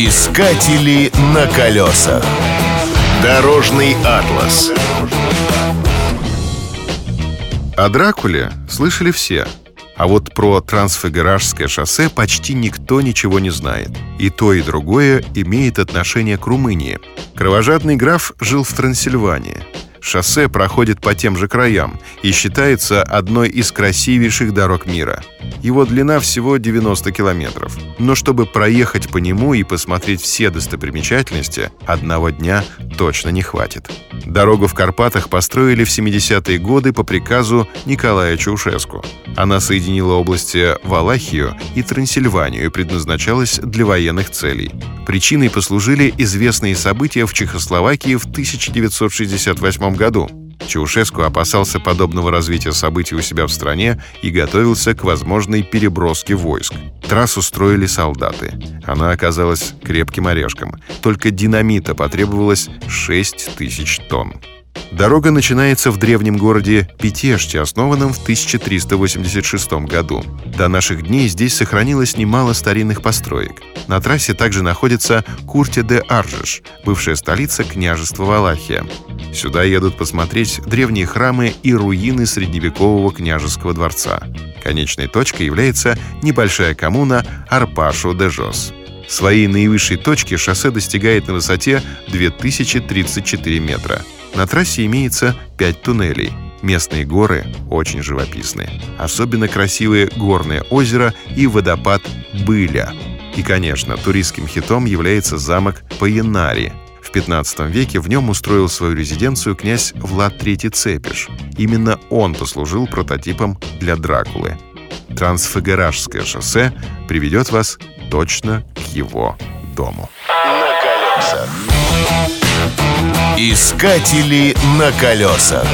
Искатели на колесах. Дорожный атлас. О Дракуле слышали все. А вот про Трансфигуражское шоссе почти никто ничего не знает. И то, и другое имеет отношение к Румынии. Кровожадный граф жил в Трансильвании. Шоссе проходит по тем же краям и считается одной из красивейших дорог мира. Его длина всего 90 километров. Но чтобы проехать по нему и посмотреть все достопримечательности, одного дня точно не хватит. Дорогу в Карпатах построили в 70-е годы по приказу Николая Чаушеску. Она соединила области Валахию и Трансильванию и предназначалась для военных целей. Причиной послужили известные события в Чехословакии в 1968 году. Чаушеску опасался подобного развития событий у себя в стране и готовился к возможной переброске войск. Трассу строили солдаты. Она оказалась крепким орешком. Только динамита потребовалось 6 тысяч тонн. Дорога начинается в древнем городе Петеште, основанном в 1386 году. До наших дней здесь сохранилось немало старинных построек. На трассе также находится Курте де Аржеш, бывшая столица княжества Валахия. Сюда едут посмотреть древние храмы и руины средневекового княжеского дворца. Конечной точкой является небольшая коммуна Арпашо-де-Жос. Своей наивысшей точки шоссе достигает на высоте 2034 метра. На трассе имеется 5 туннелей. Местные горы очень живописные. Особенно красивые горное озеро и водопад Быля. И, конечно, туристским хитом является замок Паянари. В 15 веке в нем устроил свою резиденцию князь Влад III Цепиш. Именно он послужил прототипом для Дракулы. Трансфагеражское шоссе приведет вас точно к его дому. На колесах. Искатели на колесах.